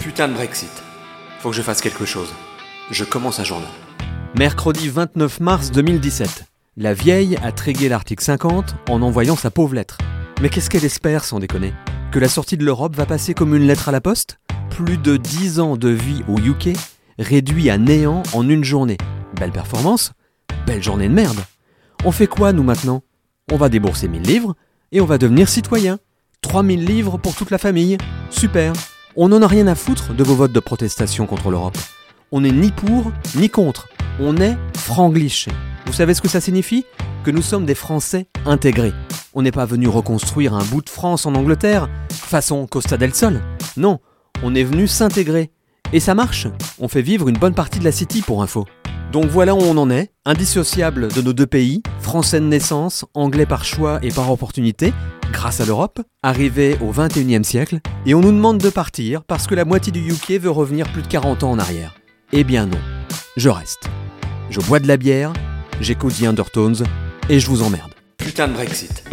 Putain de Brexit. Faut que je fasse quelque chose. Je commence un journal. Mercredi 29 mars 2017. La vieille a trégué l'article 50 en envoyant sa pauvre lettre. Mais qu'est-ce qu'elle espère sans déconner? Que la sortie de l'Europe va passer comme une lettre à la poste? Plus de 10 ans de vie au UK réduit à néant en une journée. Belle performance Belle journée de merde. On fait quoi nous maintenant? On va débourser 1000 livres et on va devenir citoyen. 3000 livres pour toute la famille. Super. On n'en a rien à foutre de vos votes de protestation contre l'Europe. On n'est ni pour ni contre. On est frangliché. Vous savez ce que ça signifie? Que nous sommes des Français intégrés. On n'est pas venu reconstruire un bout de France en Angleterre, façon Costa del Sol. Non, on est venu s'intégrer. Et ça marche. On fait vivre une bonne partie de la City pour info. Donc voilà où on en est, indissociable de nos deux pays, français de naissance, anglais par choix et par opportunité, grâce à l'Europe, arrivé au 21e siècle, et on nous demande de partir parce que la moitié du UK veut revenir plus de 40 ans en arrière. Eh bien non, je reste. Je bois de la bière, j'écoute The Undertones, et je vous emmerde. Putain de Brexit.